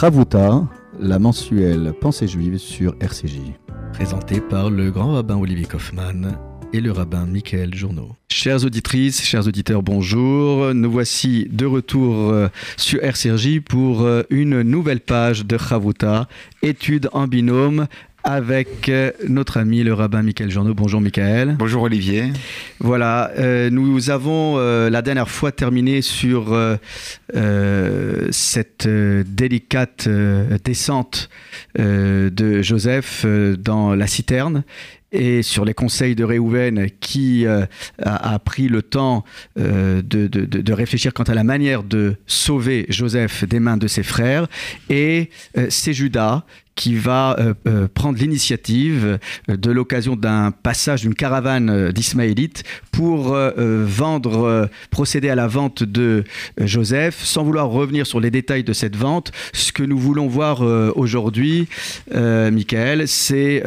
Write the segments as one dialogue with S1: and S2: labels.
S1: Ravuta, la mensuelle Pensée juive sur RCJ.
S2: Présenté par le grand rabbin Olivier Kaufmann et le rabbin Michael Journeau. Chères auditrices, chers auditeurs, bonjour. Nous voici de retour euh, sur RCJ pour euh, une nouvelle page de Chavuta, étude en binôme avec euh, notre ami le rabbin Michael Journeau. Bonjour Michael.
S3: Bonjour Olivier.
S2: Voilà, nous avons la dernière fois terminé sur cette délicate descente de Joseph dans la citerne et sur les conseils de Réhouven qui euh, a, pris le temps euh, de, de, réfléchir quant à la manière de sauver Joseph des mains de ses frères. Et euh, c'est Judas qui va euh, euh, prendre l'initiative euh, de l'occasion d'un passage d'une caravane d'Ismaélites pour vendre, procéder à la vente de Joseph, sans vouloir revenir sur les détails de cette vente. Ce que nous voulons voir aujourd'hui, Michael, c'est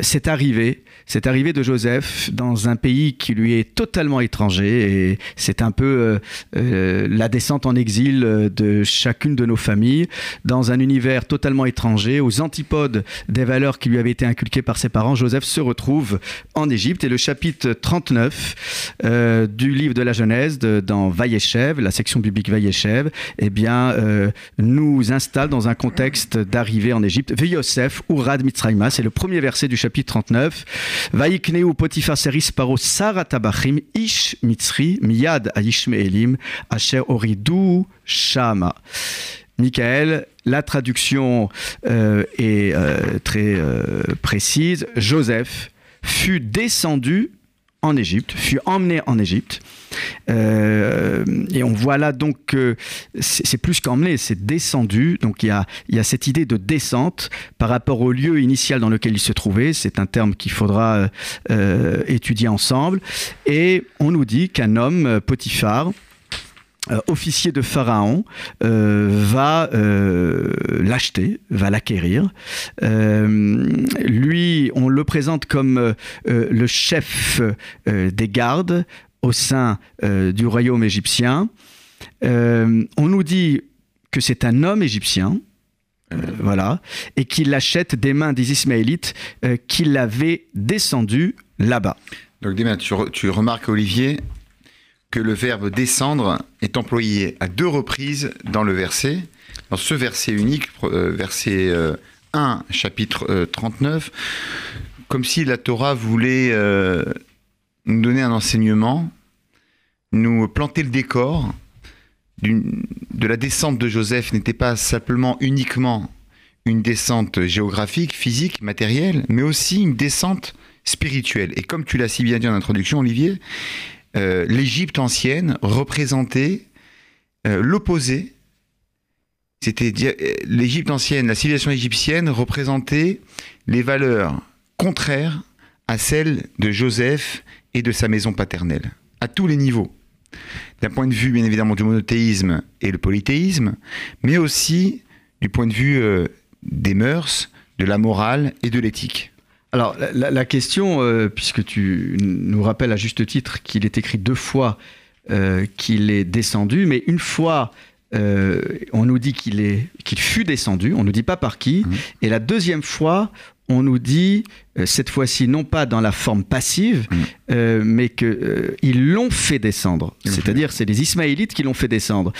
S2: cette arrivée cette arrivée de Joseph dans un pays qui lui est totalement étranger et c'est un peu la descente en exil de chacune de nos familles dans un univers totalement étranger aux antipodes des valeurs qui lui avaient été inculquées par ses parents, Joseph se retrouve en Égypte. Et le chapitre 39 euh, du livre de la Genèse, dans Vayeshev, la section biblique Vayeshev, eh bien, euh, nous installe dans un contexte d'arrivée en Égypte. Yosef Urad Mitzrayma, c'est le premier verset du chapitre 39. Vayikneu Potiphar Seris Paro Saratabachim Ish Mitzri Miyad Aishmeelim Asher Oridu Shama. Michael, la traduction euh, est euh, très euh, précise. Joseph fut descendu en Égypte, fut emmené en Égypte. Et on voit là donc que c'est plus qu'emmené, c'est descendu. Donc il y, a, il y a cette idée de descente par rapport au lieu initial dans lequel il se trouvait. C'est un terme qu'il faudra étudier ensemble. Et on nous dit qu'un homme, Potiphar, euh, officier de Pharaon, euh, va euh, l'acheter, va l'acquérir. lui, on le présente comme le chef des gardes au sein du royaume égyptien. on nous dit que c'est un homme égyptien, voilà, et qu'il l'achète des mains des Ismaélites qui l'avaient descendu là-bas.
S3: Donc, tu, tu remarques, Olivier, que le verbe descendre est employé à deux reprises dans le verset. Dans ce verset unique, euh, verset 1, euh, chapitre 39, euh, comme si la Torah voulait nous donner un enseignement, nous planter le décor de la descente de Joseph n'était pas simplement uniquement une descente géographique, physique, matérielle, mais aussi une descente spirituelle. Et comme tu l'as si bien dit en introduction, Olivier, euh, l'Égypte ancienne représentait euh, l'opposé. C'était euh, l'Égypte ancienne, la civilisation égyptienne représentait les valeurs contraires à celles de Joseph et de sa maison paternelle, à tous les niveaux. D'un point de vue, bien évidemment, du monothéisme et le polythéisme, mais aussi du point de vue des mœurs, de la morale et de l'éthique.
S2: Alors, la, question, euh, puisque tu nous rappelles à juste titre qu'il est écrit deux fois euh, qu'il est descendu, mais une fois euh, on nous dit qu'il est qu'il fut descendu, on ne nous dit pas par qui, mmh. et la deuxième fois, on nous dit, euh, cette fois-ci, non pas dans la forme passive, mmh. euh, mais qu'ils euh, l'ont fait descendre. Mmh. C'est-à-dire, c'est les Ismaélites qui l'ont fait descendre.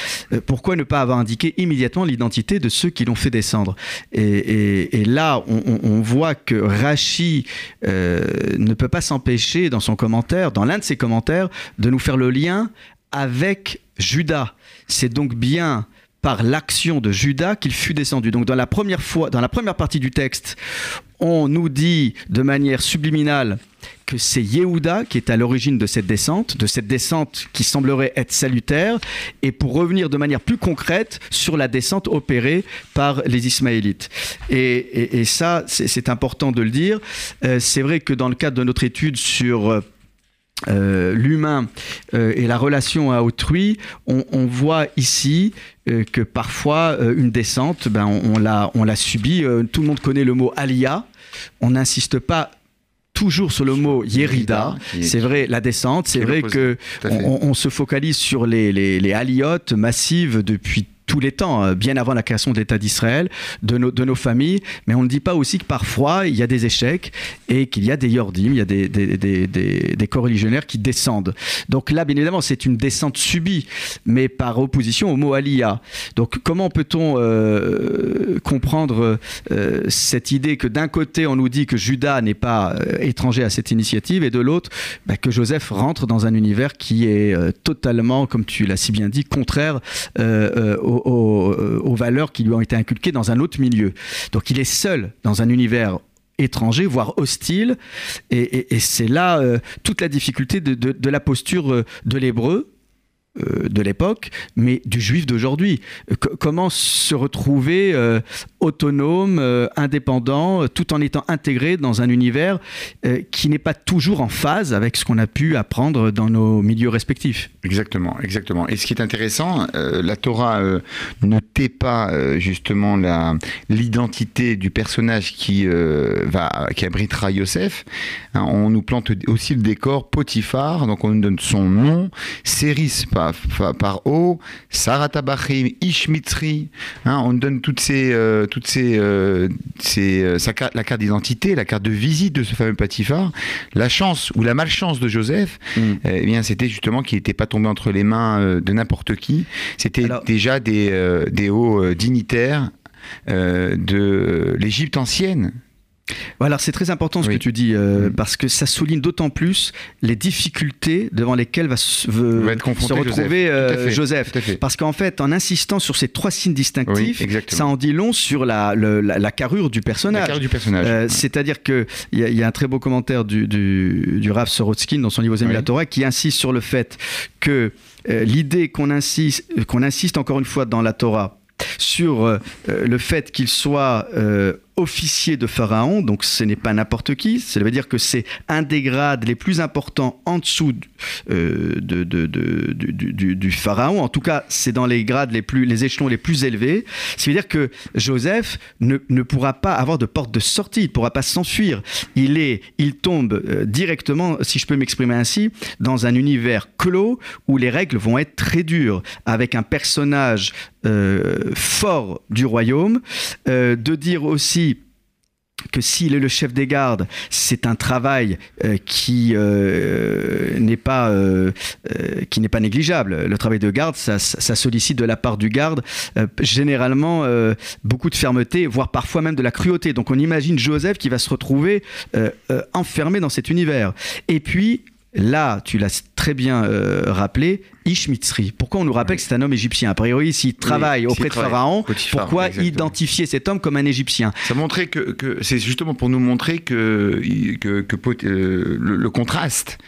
S2: pourquoi ne pas avoir indiqué immédiatement l'identité de ceux qui l'ont fait descendre? Et, là, on, voit que Rachi ne peut pas s'empêcher, dans son commentaire, dans l'un de ses commentaires, de nous faire le lien avec Judas. C'est donc bien par l'action de Judas qu'il fut descendu. Donc dans la première fois, dans la première partie du texte, on nous dit de manière subliminale que c'est Yehuda qui est à l'origine de cette descente, de cette descente qui semblerait être salutaire, et pour revenir de manière plus concrète sur la descente opérée par les Ismaélites. Et, ça, c'est important de le dire. Euh, c'est vrai que dans le cadre de notre étude sur euh, euh, l'humain et la relation à autrui, on, voit ici que parfois une descente, ben, on, l'a, on l'a subi. tout le monde connaît le mot alia. On n'insiste pas toujours sur le mot Yerida. C'est vrai, la descente. C'est vrai que on, se focalise sur les, les, les aliotes massives depuis tous les temps, euh, bien avant la création de l'État d'Israël, de nos, familles. Mais on ne dit pas aussi que parfois il y a des échecs et qu'il y a des yordim, il y a des, des, des, co-religionnaires qui descendent. Donc là, bien évidemment, c'est une descente subie, mais par opposition au mot aliyah. Donc comment peut-on euh, comprendre euh, cette idée que d'un côté on nous dit que Judas n'est pas euh, étranger à cette initiative et de l'autre bah, que Joseph rentre dans un univers qui est totalement, comme tu l'as si bien dit, contraire euh, aux, aux- valeurs qui lui ont été inculquées dans un autre milieu. Donc il est seul dans un univers étranger, voire hostile, et, c'est là euh, toute la difficulté de, la posture euh, de l'hébreu euh, de l'époque, mais du juif d'aujourd'hui. Euh, co- comment se retrouver euh, autonome, euh, indépendant, euh, tout en étant intégré dans un univers euh, qui n'est pas toujours en phase avec ce qu'on a pu apprendre dans nos milieux respectifs?
S3: Exactement, exactement. Et ce qui est intéressant, euh, la Torah euh, ne tait pas euh, justement l'identité du personnage qui euh, va qui abritera Yosef. Hein, on nous plante aussi le décor Potiphar, donc on nous donne son nom, Séris par, par O, Saratabachim, Ishmitri. Hein, on donne toutes ces euh, toutes ces, euh, ces, euh, sa carte- la carte d'identité, la carte de visite de ce fameux Potiphar. La chance ou la malchance de Joseph, eh bien, c'était justement qu'il n'était pas tombé entre les mains de n'importe qui. C'était
S2: Alors-
S3: déjà des, des hauts dignitaires de l'Égypte ancienne.
S2: Voilà, c'est très important ce
S3: Oui.
S2: que tu dis, euh,
S3: Mm.
S2: parce que ça souligne d'autant plus les difficultés devant lesquelles va se,
S3: Va
S2: retrouver
S3: Joseph.
S2: euh,
S3: fait.
S2: Joseph. Parce qu'en fait, en insistant sur ces trois signes distinctifs,
S3: Oui,
S2: ça en dit long sur la, le- la, la carrure du personnage. Euh, C'est-à-dire qu'il y, y a un très beau commentaire du, du, du Rav Sorotskin dans son livre aux de la
S3: Oui.
S2: Torah qui insiste sur le fait que l'idée qu'on insiste, qu'on insiste encore une fois dans la Torah sur le fait qu'il soit officier de Pharaon, donc ce n'est pas n'importe qui, ça veut dire que c'est un des grades les plus importants en dessous euh, de, de- du, Pharaon, en tout cas c'est dans les grades les plus, les échelons les plus élevés, ça veut dire que Joseph ne, ne pourra pas avoir de porte de sortie, il ne pourra pas s'enfuir, il, est, il tombe euh, directement, si je peux m'exprimer ainsi, dans un univers clos où les règles vont être très dures, avec un personnage euh, fort du royaume, euh, de dire aussi que s'il est le chef des gardes, c'est un travail euh, qui euh, n'est pas euh, qui n'est pas négligeable. Le travail de garde, ça, ça- sollicite de la part du garde généralement beaucoup de fermeté, voire parfois même de la cruauté. Donc on imagine Joseph qui va se retrouver enfermé dans cet univers. Et puis là, tu l'as très bien euh, rappelé, Ishmitzri. Pourquoi on nous rappelle que c'est un homme égyptien? A priori, s'il travaille auprès de
S3: travaille,
S2: Pharaon,
S3: Potiphar,
S2: pourquoi
S3: exactement.
S2: identifier cet homme comme un Égyptien?
S3: Ça montrait que, que c'est justement pour nous montrer que, que, euh, le, le contraste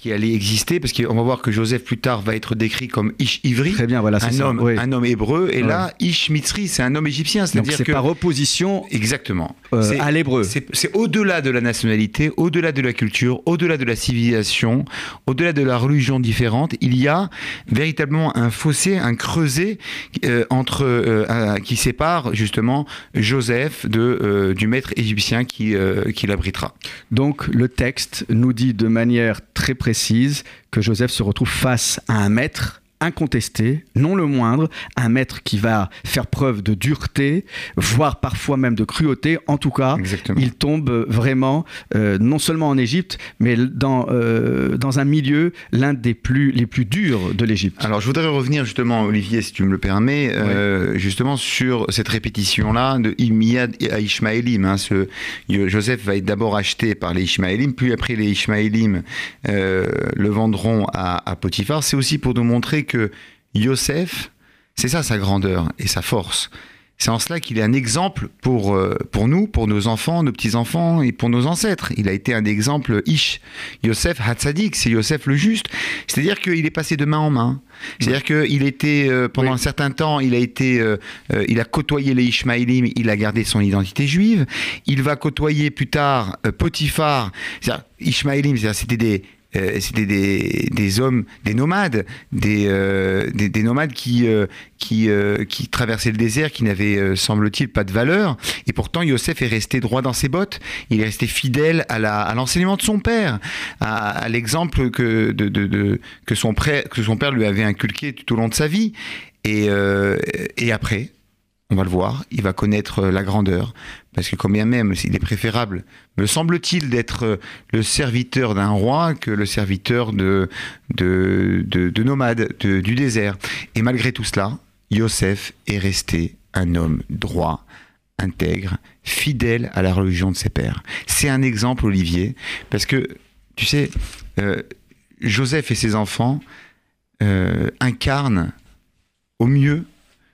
S3: qui allait exister, parce qu'on va voir que Joseph plus tard va être décrit comme Ish Ivri,
S2: Très bien, voilà, c'est
S3: un
S2: ça.
S3: homme,
S2: Oui.
S3: un homme hébreu, et
S2: Ouais.
S3: là Ish Mitzri, c'est un homme égyptien,
S2: Donc
S3: c'est-à-dire
S2: c'est
S3: que
S2: par opposition
S3: exactement.
S2: euh,
S3: C'est-
S2: à l'hébreu.
S3: C'est au-delà de la nationalité, au-delà de la culture, au-delà de la civilisation, au-delà de la religion différente. Il y a véritablement un fossé, un creuset euh, entre euh, qui sépare justement Joseph de euh, du maître égyptien qui qui l'abritera.
S2: Donc le texte nous dit de manière très précise que Joseph se retrouve face à un maître incontesté, non le moindre, un maître qui va faire preuve de dureté, voire parfois même de cruauté. En tout cas,
S3: Exactement.
S2: il tombe vraiment euh, non seulement en Égypte, mais dans, euh, dans un milieu l'un des plus les plus durs de l'Égypte.
S3: Alors, je voudrais revenir justement, Olivier, si tu me le permets, euh, justement sur cette répétition-là de Imiad à Ishmaélim. hein. ce, Joseph va être d'abord acheté par les Ishmaélim, puis après les Ishmaélim le vendront à, à Potiphar. C'est aussi pour nous montrer que Yosef, c'est ça sa grandeur et sa force. C'est en cela qu'il est un exemple pour, euh, pour nous, pour nos enfants, nos petits-enfants et pour nos ancêtres. Il a été un exemple Ish. Yosef Hatzadik, c'est Yosef le juste. C'est-à-dire qu'il est passé de main en main. C'est-à-dire qu'il était, euh, pendant
S2: Oui.
S3: un certain temps, il a été, euh, euh, il a côtoyé les Ishmaélim, il a gardé son identité juive. Il va côtoyer plus tard Potiphar. C'est-à-dire, Ishmaélim, c'est-à-dire, c'était des, euh, c'était des, hommes, des nomades, des, euh, des, des nomades qui, euh, qui, traversaient le désert, qui n'avaient, semble-t-il, pas de valeur. Et pourtant, Yosef est resté droit dans ses bottes. Il est resté fidèle à, l'enseignement de son père, à, l'exemple que, que, son père lui avait inculqué tout au long de sa vie. Et après, on va le voir, il va connaître la grandeur, parce que combien même, il est préférable, me semble-t-il, d'être euh, le serviteur d'un roi que le serviteur de, de, de, de nomades du désert. Et malgré tout cela, Yosef est resté un homme droit, intègre, fidèle à la religion de ses pères. C'est un exemple, Olivier, parce que, tu sais, euh, Joseph et ses enfants euh, incarnent au mieux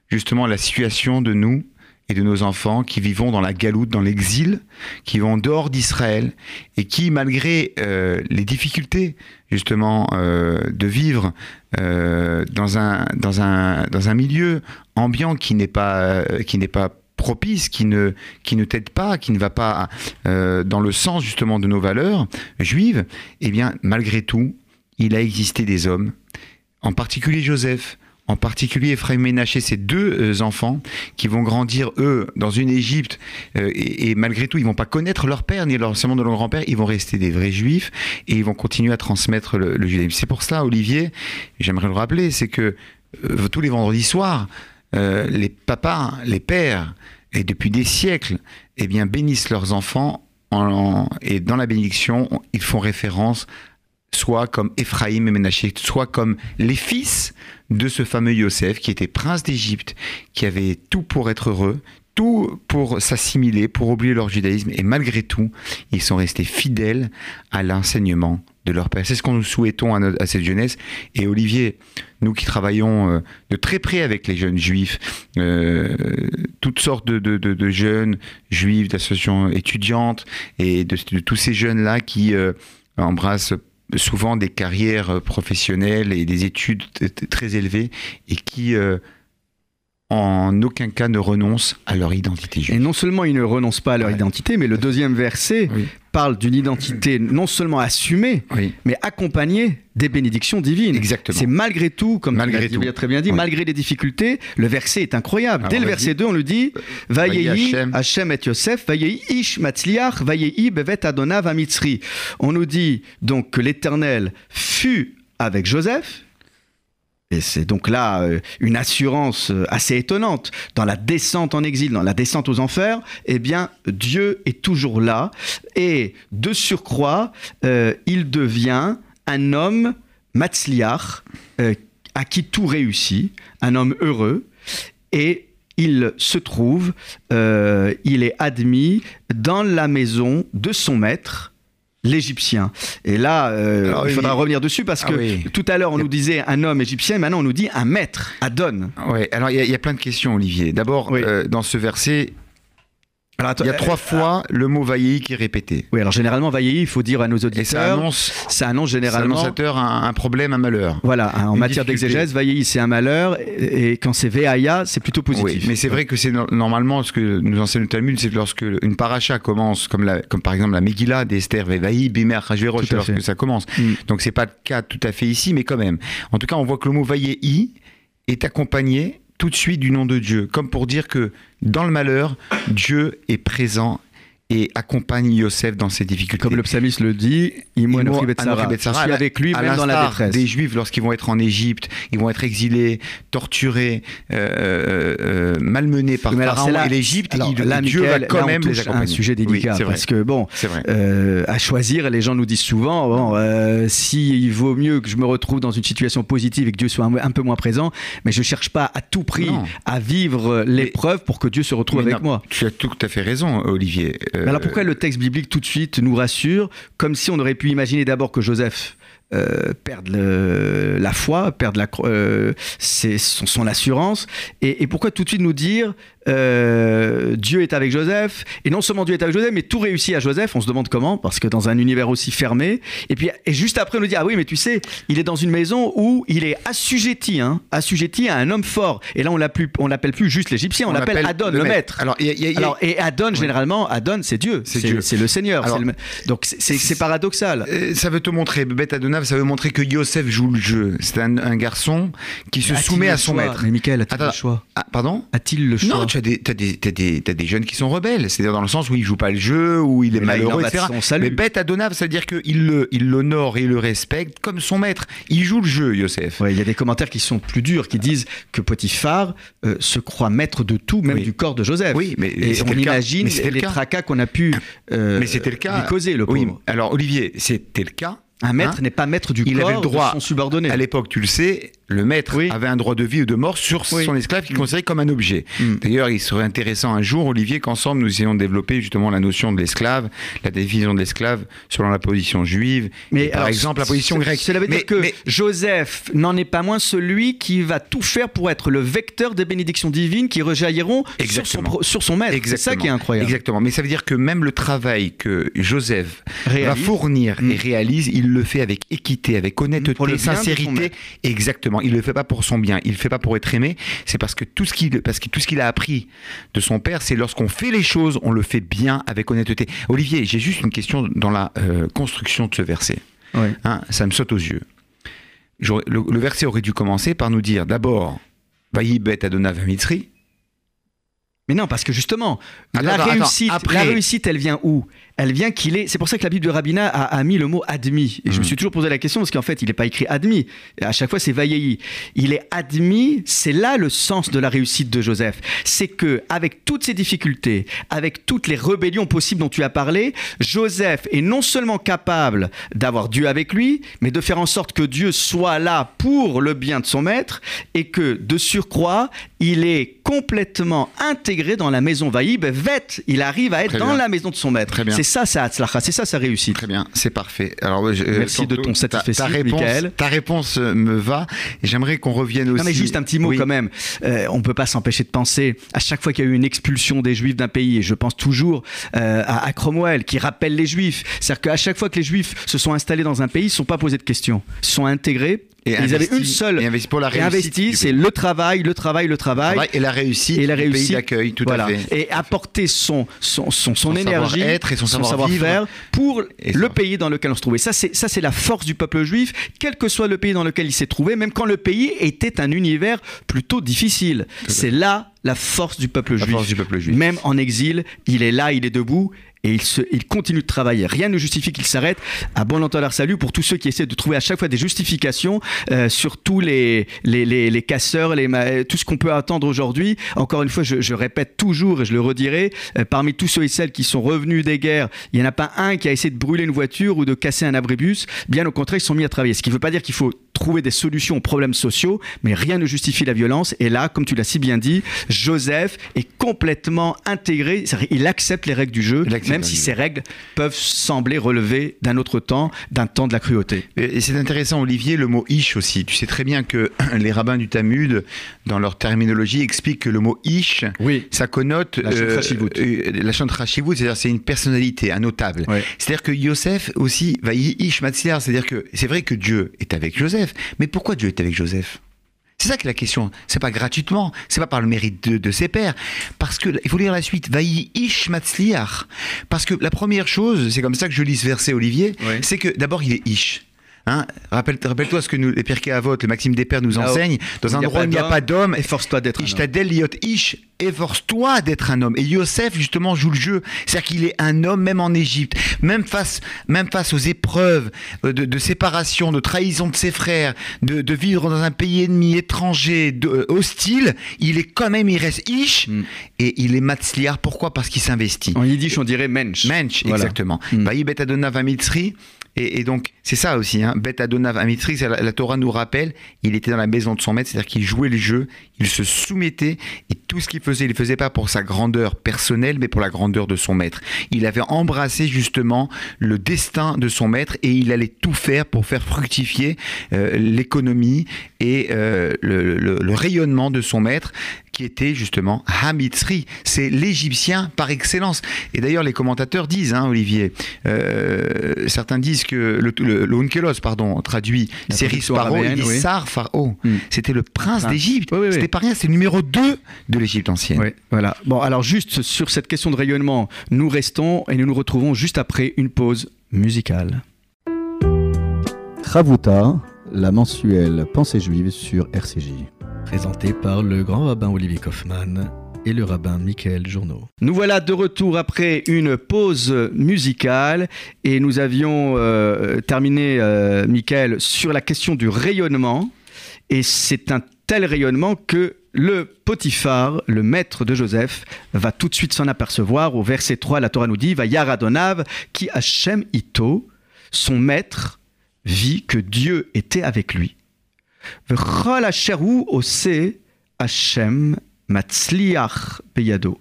S3: justement la situation de nous et de nos enfants qui vivons dans la galoute, dans l'exil, qui vont dehors d'Israël et qui, malgré euh, les difficultés justement euh, de vivre euh, dans, un, dans, un, dans un milieu ambiant qui n'est pas, qui n'est pas propice, qui ne, qui ne t'aide pas, qui ne va pas dans le sens justement de nos valeurs juives, eh bien, malgré tout, il a existé des hommes, en particulier Joseph, en particulier Ephraim Ménaché, ces deux euh, enfants qui vont grandir, eux, dans une Égypte, euh, et, malgré tout, ils vont pas connaître leur père ni l'enseignement de leur grand-père, ils vont rester des vrais juifs, et ils vont continuer à transmettre le, judaïsme. C'est pour ça, Olivier, j'aimerais le rappeler, c'est que euh, tous les vendredis soirs, les papas, les pères, et depuis des siècles, eh bien, bénissent leurs enfants, et dans la bénédiction, ils font référence soit comme Ephraim et Ménaché, soit comme les fils de ce fameux Yosef qui était prince d'Égypte, qui avait tout pour être heureux, tout pour s'assimiler, pour oublier leur judaïsme, et malgré tout, ils sont restés fidèles à l'enseignement de leur père. C'est ce qu'on nous souhaitons à, cette jeunesse. Et Olivier, nous qui travaillons euh, de très près avec les jeunes juifs, euh, toutes sortes de, jeunes juifs, d'associations étudiantes, et de, tous ces jeunes-là qui euh, embrassent souvent des carrières professionnelles et des études très élevées et qui euh, en aucun cas ne renoncent à leur identité juive.
S2: Et non seulement ils ne renoncent pas à leur identité, mais le deuxième verset parle d'une identité non seulement assumée, mais accompagnée des bénédictions divines.
S3: Exactement.
S2: C'est malgré tout, comme malgré tu l'as très bien dit, malgré les difficultés, le verset est incroyable. Dès le verset 2, on le dit Vayehi Hashem et Yosef, Vayehi Ish Matzliach, Vayehi Bevet Adona Vamitzri. On nous dit donc que l'Éternel fut avec Joseph, et c'est donc là euh, une assurance euh, assez étonnante. Dans la descente en exil, dans la descente aux enfers, eh bien, Dieu est toujours là. Et de surcroît, euh, il devient un homme matzliach, à qui tout réussit, un homme heureux. Et il se trouve, il est admis dans la maison de son maître, l'Égyptien. Et là, euh, il faudra revenir dessus parce ah que tout à l'heure, on nous disait un homme égyptien, maintenant on nous dit un maître, Adon.
S3: Oui, alors il y, a plein de questions, Olivier. D'abord, euh, dans ce verset, il y a trois euh, fois le mot Vaillé qui est répété.
S2: Oui, alors généralement Vaillé, il faut dire à nos auditeurs. Et ça
S3: annonce,
S2: ça annonce généralement.
S3: un, un, problème, un malheur.
S2: Voilà, en matière d'exégèse, Vaillé c'est un malheur, et, quand c'est Veaya, c'est plutôt positif.
S3: Oui, mais c'est vrai que c'est normalement ce que nous enseigne le Talmud, c'est que lorsque une paracha commence, comme, la, comme par exemple la Megillah d'Esther, Vevaï, Bimer, Hachverosh, lorsque ça commence. Donc, mm. Donc c'est pas le cas tout à fait ici, mais quand même. En tout cas, on voit que le mot Vaillé est accompagné tout de suite du nom de Dieu, comme pour dire que dans le malheur, Dieu est présent et accompagne Yosef dans ses difficultés.
S2: Comme le psalmiste le dit, il Je suis avec lui même dans la détresse.
S3: Des Juifs, lorsqu'ils vont être en Égypte, ils vont être exilés, torturés, euh, euh, euh malmenés par Pharaon et l'Égypte.
S2: Dieu va quand même les accompagner. un sujet délicat parce que bon, euh, à choisir, les gens nous disent souvent, bon, euh, si il vaut mieux que je me retrouve dans une situation positive et que Dieu soit un, peu moins présent, mais je cherche pas à tout prix à vivre l'épreuve pour que Dieu se retrouve avec moi.
S3: Tu as tout à fait raison, Olivier.
S2: Euh, alors pourquoi le texte biblique tout de suite nous rassure, comme si on aurait pu imaginer d'abord que Joseph euh, perdre la foi, perdre euh, son, son, assurance. Et, pourquoi tout de suite nous dire euh, Dieu est avec Joseph Et non seulement Dieu est avec Joseph, mais tout réussit à Joseph. On se demande comment, parce que dans un univers aussi fermé. Et puis et juste après, on nous dit Ah oui, mais tu sais, il est dans une maison où il est assujetti, hein, assujetti à un homme fort. Et là, on l'appelle plus juste l'Égyptien, on, l'appelle Adon, le, maître. Alors, et Adon, généralement, Adon, c'est Dieu, c'est le Seigneur. donc c'est paradoxal.
S3: Ça veut te montrer, Beth Adonab Adonav, ça veut montrer que Yosef joue le jeu. C'est un, un garçon qui se soumet
S2: le
S3: à son
S2: choix
S3: maître.
S2: Mais Michael, a-t-il le choix
S3: Ah, pardon?
S2: A-t-il le choix
S3: Non, tu as des, des, des, jeunes qui sont rebelles. C'est-à-dire dans le sens où il joue pas le jeu, où il est
S2: Mais là, il en
S3: malheureux, etc. Mais bête Adonav, ça veut dire qu'il le, il l'honore et il le respecte comme son maître. Il joue le jeu, Yosef.
S2: Ouais, il y a des commentaires qui sont plus durs, qui disent que Potiphar euh, se croit maître de tout, même
S3: Oui.
S2: du corps de Joseph.
S3: Oui, mais
S2: Et on
S3: le
S2: imagine
S3: Mais le
S2: les
S3: cas.
S2: tracas qu'on a pu euh,
S3: Mais c'était le cas.
S2: lui causer, le pauvre.
S3: Oui, alors Olivier, c'était le cas.
S2: Un maître
S3: Hein
S2: n'est pas maître du
S3: Il
S2: corps
S3: avait le droit
S2: de son subordonné.
S3: À l'époque, tu le sais, le maître
S2: Oui.
S3: avait un droit de vie ou de mort sur
S2: Oui.
S3: son esclave qu'il considérait comme un objet.
S2: Mm.
S3: D'ailleurs, il serait intéressant un jour, Olivier, qu'ensemble nous essayons de développer justement la notion de l'esclave, la définition de l'esclave selon la position juive, et par
S2: alors,
S3: exemple la position grecque.
S2: Cela veut dire
S3: Mais-
S2: que
S3: mais-
S2: Joseph n'en est pas moins celui qui va tout faire pour être le vecteur des bénédictions divines qui rejailliront sur son, sur son maître. C'est ça qui est incroyable.
S3: Exactement. Mais ça veut dire que même le travail que Joseph va fournir
S2: Mm.
S3: et réalise, il le fait avec équité, avec honnêteté,
S2: Pour le
S3: sincérité. Exactement. Il le fait pas pour son bien. Il le fait pas pour être aimé. C'est parce que tout ce qu'il, parce que tout ce qu'il a appris de son père, c'est lorsqu'on fait les choses, on le fait bien avec honnêteté. Olivier, j'ai juste une question dans la euh, construction de ce verset. Hein, ça me saute aux yeux. Le, le verset aurait dû commencer par nous dire d'abord, Vaï bet Adonav Mitzri.
S2: Mais non, parce que justement,
S3: Attends,
S2: la
S3: attends,
S2: réussite,
S3: attends, après-
S2: la réussite, elle vient où? Elle vient qu'il est. C'est pour ça que la Bible de Rabbina a, a mis le mot admis. Et je me
S3: Mm.
S2: suis toujours posé la question parce qu'en fait, il n'est pas écrit admis. À chaque fois, c'est vaillei. Il est admis. C'est là le sens de la réussite de Joseph. C'est que avec toutes ces difficultés, avec toutes les rébellions possibles dont tu as parlé, Joseph est non seulement capable d'avoir Dieu avec lui, mais de faire en sorte que Dieu soit là pour le bien de son maître et que de surcroît, il est complètement intégré dans la maison Vaïb. Vet, il arrive à être
S3: Très
S2: dans
S3: bien.
S2: la maison de son maître.
S3: Très bien.
S2: C'est ça sa Hatzlacha, c'est ça sa réussite.
S3: Très bien, c'est parfait. Alors, je- euh,
S2: Merci de ton
S3: ta-
S2: satisfecit,
S3: ta, réponse,
S2: Michael.
S3: ta réponse euh, me va. Et j'aimerais qu'on revienne aussi.
S2: Non mais juste un petit mot
S3: Oui.
S2: quand même. Euh, on peut pas s'empêcher de penser à chaque fois qu'il y a eu une expulsion des Juifs d'un pays, et je pense toujours euh, à, à Cromwell qui rappelle les Juifs. C'est-à-dire qu'à chaque fois que les Juifs se sont installés dans un pays, ils ne se sont pas posés de questions, ils se sont intégrés.
S3: Et
S2: ils avaient une seule
S3: et investi pour la
S2: et investi, c'est le travail, le travail, le travail.
S3: Et la réussite,
S2: et la réussite
S3: pays d'accueil, tout
S2: voilà.
S3: à fait.
S2: Et apporter son, son, son, son
S3: Son
S2: énergie,
S3: savoir-être et son savoir-vivre.
S2: savoir-faire pour
S3: Et
S2: le pays dans lequel on se trouvait. Ça, c'est ça, c'est la force du peuple juif, quel que soit le pays dans lequel il s'est trouvé, même quand le pays était un univers plutôt difficile. C'est là la force du peuple
S3: La
S2: juif.
S3: force du peuple juif.
S2: Même en exil, il est là, il est debout. Et il, se, il continue de travailler. Rien ne justifie qu'il s'arrête. À bon entendeur salut pour tous ceux qui essaient de trouver à chaque fois des justifications euh, sur tous les, les, les, les casseurs, les, tout ce qu'on peut attendre aujourd'hui. Encore une fois, je, je répète toujours et je le redirai, euh, parmi tous ceux et celles qui sont revenus des guerres, il n'y en a pas un qui a essayé de brûler une voiture ou de casser un abribus. Bien au contraire, ils sont mis à travailler. Ce qui ne veut pas dire qu'il faut trouver des solutions aux problèmes sociaux, mais rien ne justifie la violence. Et là, comme tu l'as si bien dit, Joseph est complètement intégré. Il accepte les règles du jeu, même si ces règles peuvent sembler relever d'un autre temps, d'un temps de la cruauté.
S3: Et c'est intéressant, Olivier, le mot ish aussi. Tu sais très bien que les rabbins du Talmud, dans leur terminologie, expliquent que le mot ish,
S2: Oui.
S3: ça connote
S2: La
S3: euh, la Shon Chashivut, c'est-à-dire c'est une personnalité, un notable. C'est-à-dire que Yosef aussi va ish matzliar, c'est-à-dire que c'est vrai que Dieu est avec Joseph, mais pourquoi Dieu est avec Joseph? C'est ça qui est la question. C'est pas gratuitement, c'est pas par le mérite de, de ses pères. Parce que, il faut lire la suite, Vaï ish matzliar. Parce que la première chose, c'est comme ça que je lis ce verset, Olivier, c'est que d'abord il est ish. Hein Rappelle, rappelle-toi ce que nous, les Pirkei Avot, le Maxime des Pères nous
S2: Là-haut,
S3: enseigne. Dans
S2: où
S3: un endroit où il n'y a pas d'homme,
S2: Efforce-toi d'être un homme.
S3: Ishtadel liot ish, efforce-toi d'être un homme. Et Yosef, justement, joue le jeu. C'est-à-dire qu'il est un homme, même en Égypte. Même face, même face aux épreuves euh, de, de séparation, de trahison de ses frères, de, de vivre dans un pays ennemi, étranger, de- euh, hostile, il est quand même, il reste ish,
S2: Mm.
S3: et il est matzliar. Pourquoi? Parce qu'il s'investit.
S2: En yiddish, on dirait mensch.
S3: Mensch,
S2: Voilà.
S3: exactement.
S2: Mm.
S3: Et, donc, c'est ça aussi, hein. Bet Adonav la, la Torah nous rappelle, il était dans la maison de son maître, c'est-à-dire qu'il jouait le jeu, il se soumettait, et tout ce qu'il faisait, il ne faisait pas pour sa grandeur personnelle, mais pour la grandeur de son maître. Il avait embrassé justement le destin de son maître, et il allait tout faire pour faire fructifier euh, l'économie et euh, le, le- le rayonnement de son maître, qui était justement Hamitzri. C'est l'Égyptien par excellence. Et d'ailleurs, les commentateurs disent, hein, Olivier, euh, certains disent que le, le, le Onkelos, pardon, traduit Paro, il dit
S2: oui.
S3: Sar Pharaon.
S2: Hmm.
S3: C'était le prince
S2: Prince.
S3: d'Égypte.
S2: Oui, oui,
S3: C'était pas rien, c'est le numéro 2 de l'Égypte ancienne.
S2: Oui, voilà. Bon, alors juste sur cette question de rayonnement, nous restons et nous nous retrouvons juste après une pause musicale.
S1: Ravuta, la mensuelle Pensée juive sur RCJ.
S2: Présenté par le grand rabbin Olivier Kaufmann et le rabbin Michael Journeau. Nous voilà de retour après une pause musicale et nous avions euh, terminé, euh, Michael, sur la question du rayonnement. Et c'est un tel rayonnement que le Potiphar, le maître de Joseph, va tout de suite s'en apercevoir. Au verset 3, la Torah nous dit Va Yaradonav, qui Hachem Ito, son maître, vit que Dieu était avec lui. Hachem matzliach beyado.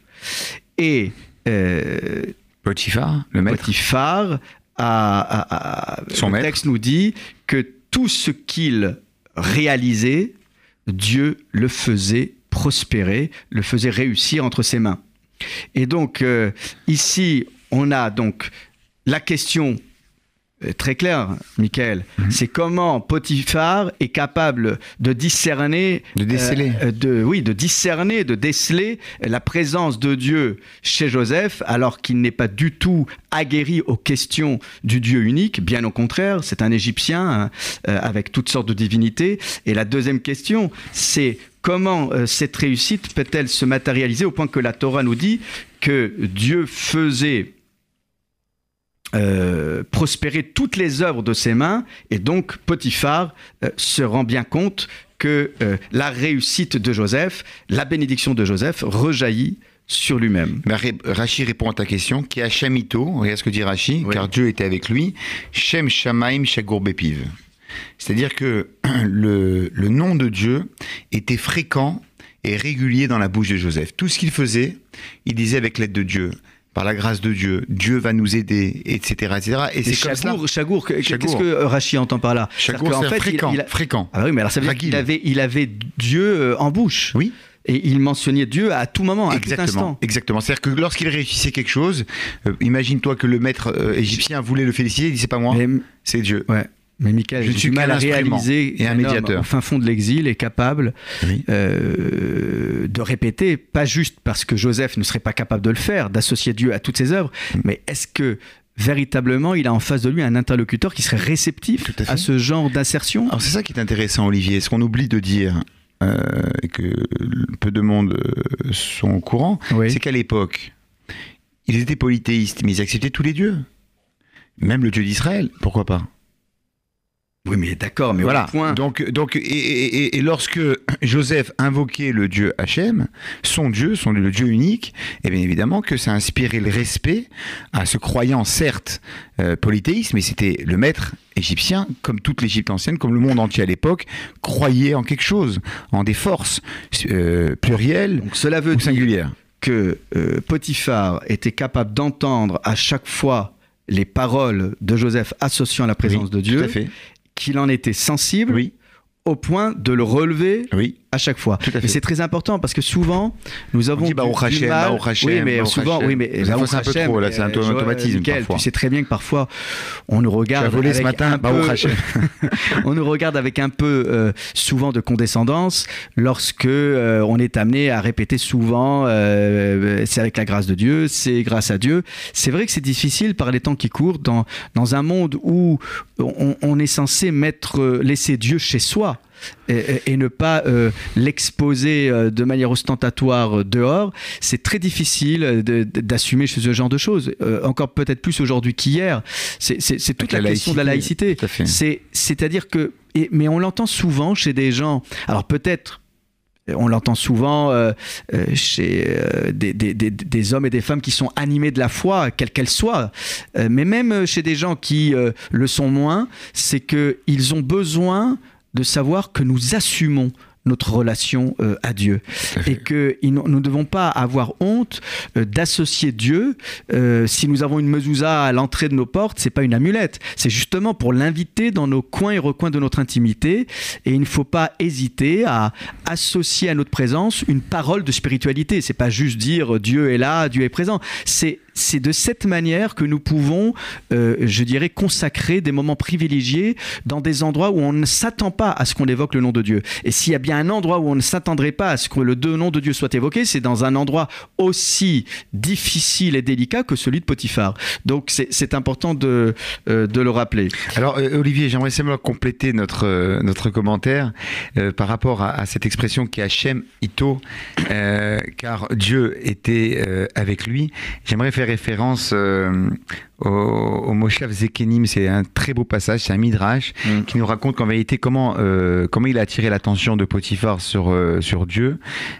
S2: Et euh,
S3: Potiphar, le maître.
S2: Potiphar, a- a- a-
S3: Son
S2: le
S3: maître.
S2: texte nous dit que tout ce qu'il réalisait, Dieu le faisait prospérer, le faisait réussir entre ses mains. Et donc euh, ici, on a donc la question très claire, Michael,
S3: Mhm.
S2: c'est comment Potiphar est capable de discerner,
S3: De déceler.
S2: euh, de, oui, de discerner, de déceler la présence de Dieu chez Joseph, alors qu'il n'est pas du tout aguerri aux questions du Dieu unique. Bien au contraire, c'est un Égyptien hein, euh, avec toutes sortes de divinités. Et la deuxième question, c'est comment euh, cette réussite peut-elle se matérialiser au point que la Torah nous dit que Dieu faisait euh, prospérer toutes les œuvres de ses mains, et donc Potiphar euh, se rend bien compte que euh, la réussite de Joseph, la bénédiction de Joseph rejaillit sur lui-même.
S3: Bah, Rachi répond à ta question, qui est Hachem Ito, regarde ce que dit Rachi,
S2: Oui.
S3: car Dieu était avec lui, Shem Shamaim. C'est-à-dire que le, le nom de Dieu était fréquent et régulier dans la bouche de Joseph. Tout ce qu'il faisait, il disait avec l'aide de Dieu, par la grâce de Dieu, Dieu va nous aider, etc. etc. Et c'est comme.
S2: Chagour, Chagour, que-
S3: Chagour.
S2: qu'est-ce que Rachi entend par là? Qu'en
S3: c'est
S2: il-
S3: fréquent,
S2: il a-
S3: fréquent.
S2: Ah oui, mais alors ça veut dire qu'il avait, il avait Dieu euh, en bouche.
S3: Oui.
S2: Et il mentionnait Dieu à tout moment, à tout
S3: Exactement,
S2: instant.
S3: exactement. C'est-à-dire que lorsqu'il réussissait quelque chose, euh, imagine-toi que le maître euh, égyptien voulait le féliciter, il dit c'est pas moi, c'est Dieu.
S2: ouais. Mais Michael,
S3: Je suis
S2: mal à réaliser
S3: et un
S2: homme
S3: médiateur.
S2: au fin fond de l'exil est capable
S3: Oui.
S2: euh, de répéter, pas juste parce que Joseph ne serait pas capable de le faire, d'associer Dieu à toutes ses œuvres,
S3: Mm.
S2: mais est-ce que véritablement il a en face de lui un interlocuteur qui serait réceptif à ce genre d'assertion
S3: Alors c'est ça qui est intéressant, Olivier. Ce qu'on oublie de dire, euh, et que peu de monde euh, sont au courant,
S2: Oui.
S3: c'est qu'à l'époque, ils étaient polythéistes, mais ils acceptaient tous les dieux. Même le Dieu d'Israël, pourquoi pas?
S2: Oui, mais d'accord, mais
S3: Voilà.
S2: au point.
S3: Donc, donc et, et- et- et lorsque Joseph invoquait le Dieu Hachem, son Dieu, son le Dieu unique, et bien évidemment que ça inspirait le respect à ce croyant, certes euh, polythéiste, mais c'était le maître égyptien, comme toute l'Égypte ancienne, comme le monde entier à l'époque, croyait en quelque chose, en des forces euh, plurielles
S2: Donc cela veut
S3: ou singulières.
S2: que euh, Potiphar était capable d'entendre à chaque fois les paroles de Joseph associant la présence
S3: Oui,
S2: de Dieu,
S3: Tout à fait.
S2: Qu'il en était sensible
S3: Oui,
S2: au point de le relever
S3: oui.
S2: À chaque fois.
S3: Tout à fait.
S2: Et c'est très important parce que souvent, nous avons
S3: dit
S2: du,
S3: Baruch
S2: du mal.
S3: Hashem,
S2: oui, mais souvent, oui, mais
S3: fois,
S2: Baruch
S3: c'est un peu trop, là, c'est un
S2: euh,
S3: automatisme,
S2: Mickaël,
S3: parfois.
S2: Tu sais très bien que parfois, on nous
S3: Tu as
S2: regarde
S3: volé ce
S2: avec
S3: matin,
S2: un
S3: Baruch
S2: peu, on nous regarde avec un peu euh, souvent de condescendance lorsque euh, on est amené à répéter souvent euh, c'est avec la grâce de Dieu, c'est grâce à Dieu. C'est vrai que c'est difficile par les temps qui courent dans, dans un monde où on, on est censé mettre euh, laisser Dieu chez soi. Et, ne pas euh, l'exposer euh, de manière ostentatoire dehors, c'est très difficile d'assumer ce genre de choses. Euh, encore peut-être plus aujourd'hui qu'hier. C'est toute la,
S3: la
S2: question de la laïcité. C'est-à-dire que, et- mais on l'entend souvent chez des gens. Alors peut-être. On l'entend souvent euh, euh, chez euh, des, des- des- des hommes et des femmes qui sont animés de la foi, quelle qu'elle soit. Mais même chez des gens qui le sont moins, c'est qu'ils ont besoin de savoir que nous assumons notre relation euh, à Dieu et que nous ne devons pas avoir honte euh, d'associer Dieu. Euh, si nous avons une mezouza à l'entrée de nos portes, c'est pas une amulette, c'est justement pour l'inviter dans nos coins et recoins de notre intimité. Et il ne faut pas hésiter à associer à notre présence une parole de spiritualité. C'est pas juste dire Dieu est là, Dieu est présent. C'est c'est de cette manière que nous pouvons, euh, je dirais, consacrer des moments privilégiés dans des endroits où on ne s'attend pas à ce qu'on évoque le nom de Dieu. Et s'il y a bien un endroit où on ne s'attendrait pas à ce que le nom de Dieu soit évoqué, c'est dans un endroit aussi difficile et délicat que celui de Potiphar. Donc c'est important de, euh, de le rappeler.
S3: Alors euh, Olivier, j'aimerais simplement compléter notre, notre commentaire par rapport à, cette expression qui est Hachem Ito, car Dieu était avec lui. J'aimerais faire référence euh, au, au Moshav Zekenim, c'est un très beau passage, c'est un midrash mm. qui nous raconte qu'en vérité comment, euh, comment il a attiré l'attention de Potiphar sur, euh, sur Dieu.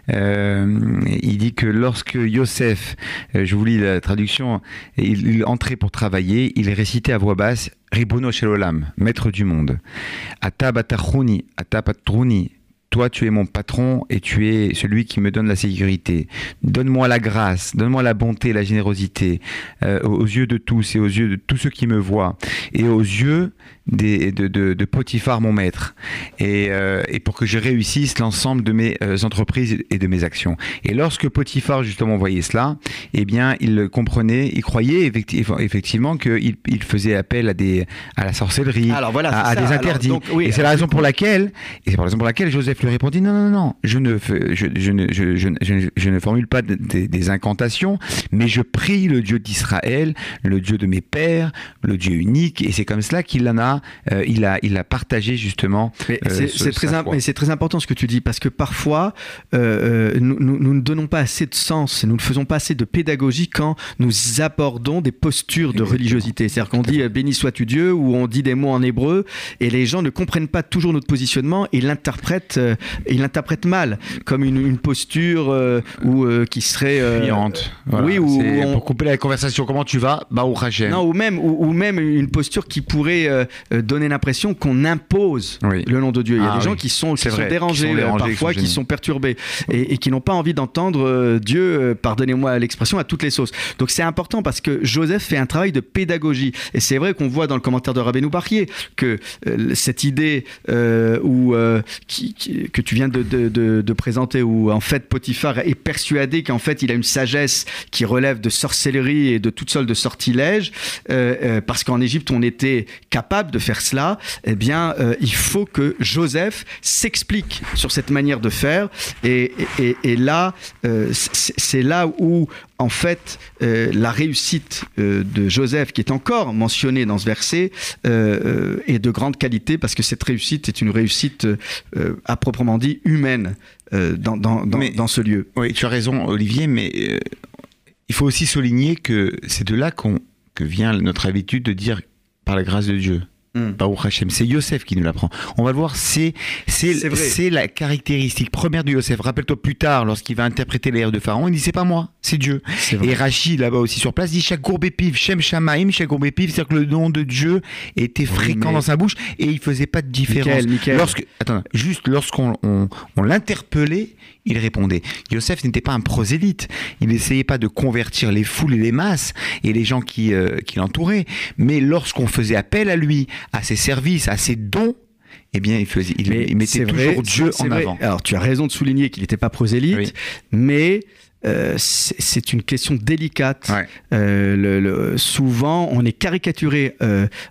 S3: il dit que lorsque Yosef, je vous lis la traduction, il, entrait pour travailler, il récitait à voix basse Ribono Shelolam, maître du monde. Atabataruni, Atapatruni, toi tu es mon patron et tu es celui qui me donne la sécurité. Donne-moi la grâce, donne-moi la bonté, la générosité euh, aux yeux de tous et aux yeux de tous ceux qui me voient et aux yeux des, de, de, Potiphar, mon maître, et, euh, et, pour que je réussisse l'ensemble de mes euh, entreprises et de mes actions. Et lorsque Potiphar justement voyait cela, eh bien, il comprenait, il croyait effectivement qu'il il faisait appel à des à la sorcellerie,
S2: Alors, voilà,
S3: à, des interdits. et c'est la raison pour laquelle, et c'est la raison pour laquelle Joseph lui répondit non, non, non, je ne, je, je, ne, je, je, je ne formule pas des, des incantations, mais je prie le Dieu d'Israël, le Dieu de mes pères, le Dieu unique, et c'est comme cela qu'il en a euh, il, a, il a partagé justement.
S2: Euh, c'est très, important ce que tu dis, parce que parfois, euh, nous, nous, ne donnons pas assez de sens, nous ne faisons pas assez de pédagogie quand nous abordons des postures de religiosité. C'est-à-dire qu'on dit béni sois-tu Dieu, ou on dit des mots en hébreu, et les gens ne comprennent pas toujours notre positionnement et l'interprètent, ils l'interprètent mal, comme une, une posture ou qui serait.
S3: Oui, ou pour couper la conversation. Comment tu vas? Bah, au
S2: Non, ou même, ou, ou, même une posture qui pourrait euh, donner l'impression qu'on impose le nom de Dieu. Il y a ah des gens qui sont, qui sont dérangés, parfois, qui sont, perturbés et, qui n'ont pas envie d'entendre euh, Dieu, euh, pardonnez-moi l'expression, à toutes les sauces. Donc c'est important parce que Joseph fait un travail de pédagogie. Et c'est vrai qu'on voit dans le commentaire de Rabbeinu Barquier que cette idée où, que tu viens de, de, présenter, où en fait Potiphar est persuadé qu'en fait il a une sagesse qui relève de sorcellerie et de toutes sortes de sortilèges, parce qu'en Égypte on était capable de faire cela, eh bien, euh, il faut que Joseph s'explique sur cette manière de faire. Et, là, euh, c'est là où, en fait, euh, la réussite de Joseph, qui est encore mentionnée dans ce verset, est de grande qualité parce que cette réussite est une réussite à proprement dit humaine dans, dans, ce lieu.
S3: Oui, tu as raison, Olivier, mais il faut aussi souligner que c'est de là qu'on que vient notre habitude de dire par la grâce de Dieu. Mm. C'est Yosef qui nous l'apprend. On va le voir, c'est c'est la caractéristique première de Yosef. Rappelle-toi plus tard, lorsqu'il va interpréter l'air de Pharaon, il dit c'est pas moi, c'est Dieu. Et Rachid là-bas aussi sur place dit chaque Pif, Shem Shamaim, chaque Pif, c'est-à-dire que le nom de Dieu était fréquent dans sa bouche et il faisait pas de différence. Lorsque, attends, juste lorsqu'on on l'interpellait, il répondait. Yosef n'était pas un prosélyte. Il n'essayait pas de convertir les foules et les masses et les gens qui, euh, qui l'entouraient. Mais lorsqu'on faisait appel à lui, à ses services, à ses dons, eh bien, il, faisait, il, mettait toujours Dieu en avant.
S2: Alors, tu as raison de souligner qu'il n'était pas prosélyte, mais euh, c'est une question délicate. Euh, le, souvent, on est caricaturé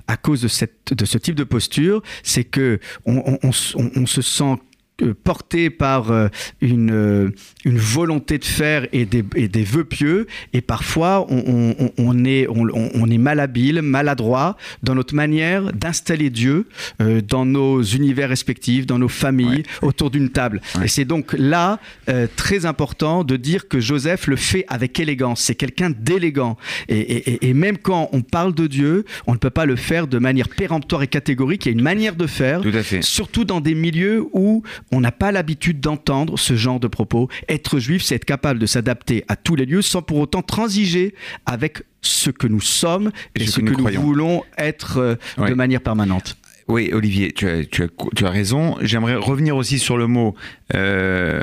S2: à cause de, cette, de ce type de posture. C'est que on, on, on se sent porté par euh, une, euh, une volonté de faire et des, et des vœux pieux. Et parfois, on, on, est, on, est malhabile, maladroit dans notre manière d'installer Dieu euh, dans nos univers respectifs, dans nos familles, autour d'une table. Et c'est donc là très important de dire que Joseph le fait avec élégance. C'est quelqu'un d'élégant. Et, et, et, même quand on parle de Dieu, on ne peut pas le faire de manière péremptoire et catégorique. Il y a une manière de faire,
S3: Tout à fait.
S2: surtout dans des milieux où on n'a pas l'habitude d'entendre ce genre de propos. Être juif, c'est être capable de s'adapter à tous les lieux sans pour autant transiger avec ce que nous sommes et, ce, que, nous, voulons être euh, de manière permanente.
S3: Oui, Olivier, tu as, tu as, raison. J'aimerais revenir aussi sur le mot euh,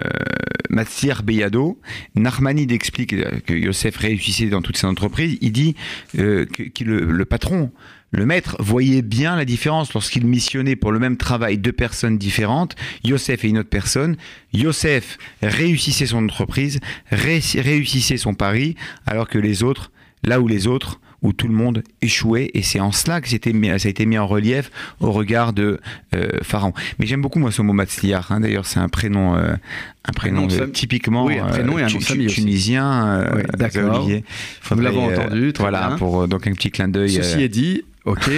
S3: Matsir Beyado. Narmanide explique que Yosef réussissait dans toutes ses entreprises. Il dit euh, que, le, patron le maître voyait bien la différence lorsqu'il missionnait pour le même travail deux personnes différentes, Yosef et une autre personne. Yosef réussissait son entreprise, réussissait son pari, alors que les autres là où les autres, où tout le monde échouait, et c'est en cela que ça a été mis en relief au regard de euh, Pharaon. Mais j'aime beaucoup moi ce mot Matzliach, hein, d'ailleurs c'est un prénom, euh, un prénom euh, typiquement
S2: Oui, un prénom et un
S3: tu-
S2: nom de
S3: tu-
S2: famille aussi.
S3: tunisien,
S2: Oui, d'accord.
S3: Olivier.
S2: Nous l'avons entendu, très
S3: voilà,
S2: bien.
S3: pour donc un petit clin d'œil.
S2: Ceci est dit, Ok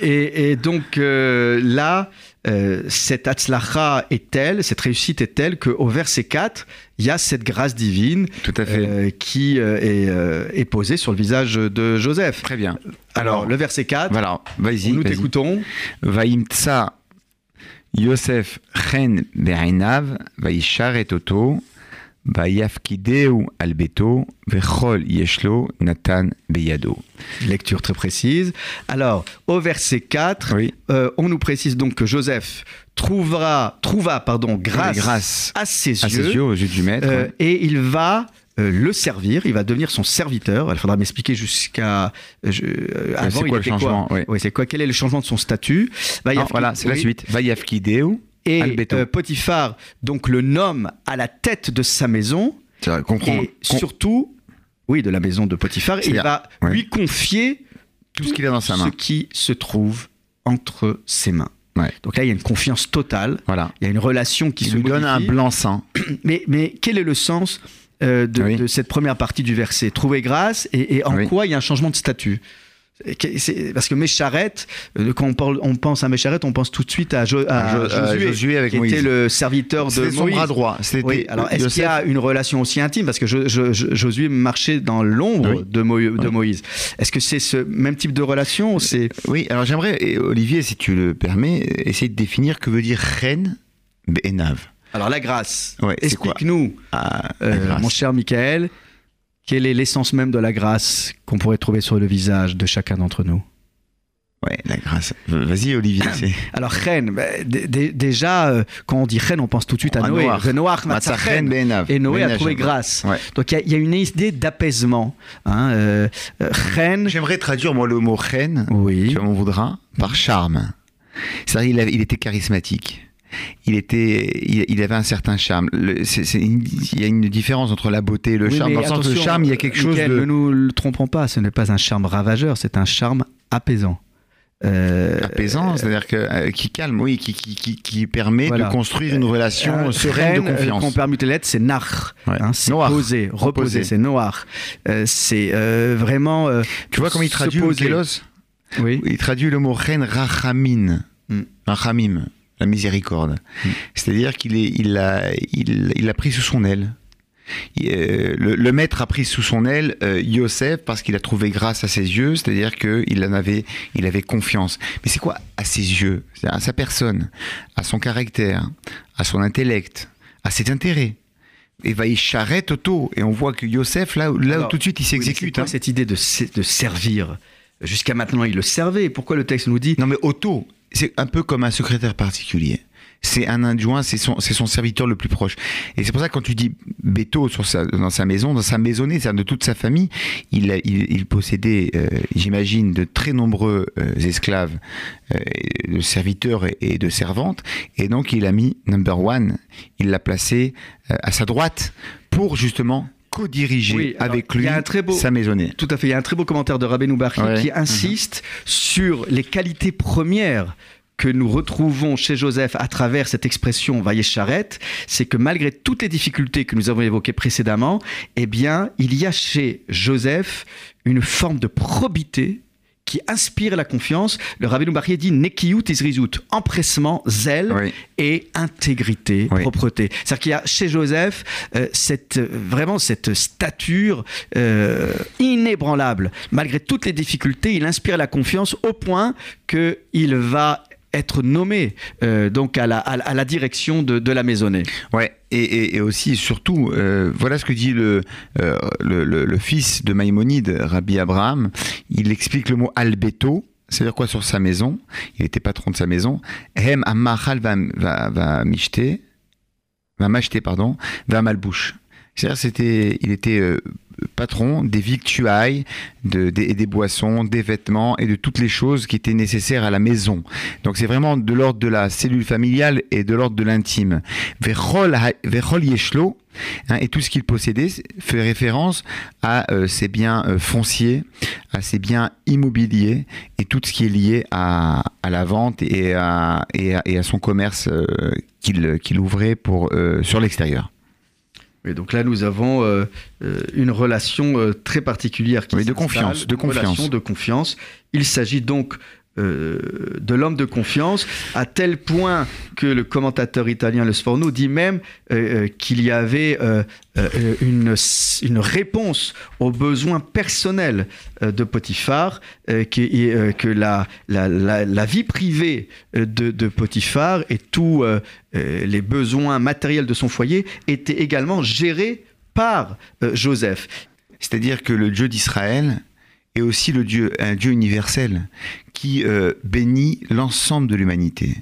S2: Et, donc euh, là, euh, cette atzlacha est telle, cette réussite est telle qu'au verset 4, il y a cette grâce divine
S3: Tout à fait.
S2: Euh, qui est, posée sur le visage de Joseph.
S3: Très bien.
S2: Alors, le verset 4,
S3: voilà,
S2: nous
S3: vas
S2: t'écoutons.
S3: Vaimtsa Yosef chen bereinav vaisharet oto Vayafkideu albeto vechol yeshlo natan beyado.
S2: Lecture très précise. Alors, au verset 4, euh, on nous précise donc que Joseph trouvera, trouva pardon, grâce,
S3: grâce
S2: à, ses,
S3: à
S2: yeux,
S3: aux yeux du maître,
S2: euh, et il va euh, le servir, il va devenir son serviteur. Il faudra m'expliquer jusqu'à avant
S3: c'est quoi le changement,
S2: c'est quoi? Quel est le changement de son statut?
S3: Non, Voilà, c'est la suite. Vayafkideu
S2: et euh, Potiphar, donc le nomme à la tête de sa maison et surtout, oui, de la maison de Potiphar. Et il va
S3: ouais.
S2: lui confier
S3: tout ce qu'il a dans sa
S2: ce
S3: main.
S2: qui se trouve entre ses mains.
S3: Ouais.
S2: Donc là, il y a une confiance totale.
S3: Voilà.
S2: Il y a une relation qui
S3: Il
S2: se
S3: lui donne un blanc-seing.
S2: Mais, mais quel est le sens euh, de,
S3: Oui.
S2: de cette première partie du verset? Trouver grâce et, et en
S3: Oui.
S2: quoi il y a un changement de statut? Parce que Mécharet, euh, quand on, parle- on pense à Mécharet, on pense tout de suite à, Jo- à
S3: Jo- à
S2: Josué,
S3: Josué avec
S2: qui
S3: Moïse.
S2: était le serviteur de
S3: son
S2: Moïse.
S3: bras droit.
S2: Oui, alors est-ce qu'il y a une relation aussi intime? Parce que Jo- Josué marchait dans l'ombre
S3: Oui.
S2: de, Mo- de
S3: Oui.
S2: Moïse. Est-ce que c'est ce même type de relation c'est
S3: Oui, alors j'aimerais, Olivier, si tu le permets, essayer de définir que veut dire reine Benav.
S2: Alors la grâce.
S3: Ouais,
S2: Explique-nous,
S3: Ah,
S2: euh, mon cher Michael, quelle est l'essence même de la grâce qu'on pourrait trouver sur le visage de chacun d'entre nous?
S3: Ouais, la grâce. Vas-y, Olivier. c'est-
S2: Alors, reine, bah, déjà, euh, quand on dit reine, on pense tout de suite à
S3: À
S2: Noé.
S3: Matzah.
S2: Et Noé a trouvé grâce.
S3: Ouais.
S2: Donc, il y a- il y, a une idée d'apaisement. Hein, euh, euh, reine,
S3: J'aimerais traduire, moi, le mot reine,
S2: oui.
S3: tu m'en voudras, par charme. C'est-à-dire, il était charismatique. Il, était, il, il avait un certain charme. Le- c'est- c'est une- il y a une différence entre la beauté et le
S2: Oui,
S3: charme. Dans le sens où le charme, il y a quelque chose de
S2: Ne nous le trompons pas, ce n'est pas un charme ravageur, c'est un charme apaisant. Euh,
S3: apaisant, c'est-à-dire que, euh, qui calme, oui, qui, qui, qui, qui permet
S2: Voilà.
S3: de construire une relation
S2: euh,
S3: sereine de
S2: euh,
S3: confiance.
S2: Qu'on permute les lettres, c'est nar.
S3: Ouais.
S2: Hein, c'est
S3: Noir.
S2: reposer,
S3: Reposer.
S2: c'est noir. Euh, c'est euh, vraiment. euh,
S3: tu vois comment il traduit. Kélos
S2: Oui.
S3: Il traduit le mot reine rachamin,
S2: Mm.
S3: rachamim, la miséricorde.
S2: Mm.
S3: C'est-à-dire qu'il il l'a, il, il l'a pris sous son aile. Il, euh, le, le maître a pris sous son aile euh, Yosef parce qu'il a trouvé grâce à ses yeux, c'est-à-dire qu'il en avait, il avait confiance. Mais c'est quoi à ses yeux? À sa personne, à son caractère, à son intellect, à ses intérêts. Et va y charrette auto. Et on voit que Yosef, là, là
S2: Alors,
S3: tout de suite il
S2: Oui,
S3: s'exécute.
S2: quoi
S3: hein.
S2: cette idée de, de servir? Jusqu'à maintenant, il le servait. Pourquoi le texte nous dit
S3: Non, mais Otto, c'est un peu comme un secrétaire particulier. C'est un adjoint, c'est son, c'est son serviteur le plus proche. Et c'est pour ça que quand tu dis Beto sur sa, dans sa maison, dans sa maisonnée, c'est-à-dire de toute sa famille, il, il, il possédait, euh, j'imagine, de très nombreux euh, esclaves, euh, de serviteurs et, et de servantes. Et donc il a mis number one, il l'a placé euh, à sa droite pour justement co-diriger
S2: Oui,
S3: avec lui
S2: un très beau-
S3: sa maisonnée.
S2: Tout à fait. Il y a un très beau commentaire de
S3: Ouais.
S2: qui insiste sur les qualités premières que nous retrouvons chez Joseph à travers cette expression Vaïecharet, c'est que malgré toutes les difficultés que nous avons évoquées précédemment, eh bien, il y a chez Joseph une forme de probité qui inspire la confiance. Le Rabbeinu Bari dit Nekiyut Izrizut, empressement, zèle
S3: Oui.
S2: et intégrité,
S3: Oui.
S2: propreté. C'est-à-dire qu'il y a chez Joseph euh, cette, euh, vraiment cette stature euh, inébranlable. Malgré toutes les difficultés, il inspire la confiance au point qu'il va être nommé euh, donc à la, à la- direction de, de la maisonnée.
S3: Ouais, et, et- et aussi, surtout, euh, voilà ce que dit le, euh, le, le- fils de Maïmonide, Rabbi Abraham. Il explique le mot albeto, c'est-à-dire quoi sur sa maison? Il était patron de sa maison. Hem amachal va, va, va m'acheter, va m'acheter, pardon, va malbouche. C'est-à-dire, c'était, il était patron des victuailles, de, des, boissons, des vêtements et de toutes les choses qui étaient nécessaires à la maison. Donc c'est vraiment de l'ordre de la cellule familiale et de l'ordre de l'intime. Vechol yeshlo, hein, et tout ce qu'il possédait fait référence à euh, ses biens euh, fonciers, à ses biens immobiliers et tout ce qui est lié à, la vente et à, son commerce euh, qu'il ouvrait sur l'extérieur.
S2: Et donc là, nous avons euh, euh, une relation euh, très particulière qui
S3: Oui, de confiance, de confiance.
S2: relation de confiance. Il s'agit donc euh, de l'homme de confiance, à tel point que le commentateur italien Le Sforno dit même euh, euh, qu'il y avait une, une réponse aux besoins personnels de Potiphar, que, et, que la, la, la, vie privée de, de Potiphar et tous les besoins matériels de son foyer étaient également gérés par Joseph.
S3: C'est-à-dire que le Dieu d'Israël est aussi le Dieu, un Dieu universel qui euh, bénit l'ensemble de l'humanité,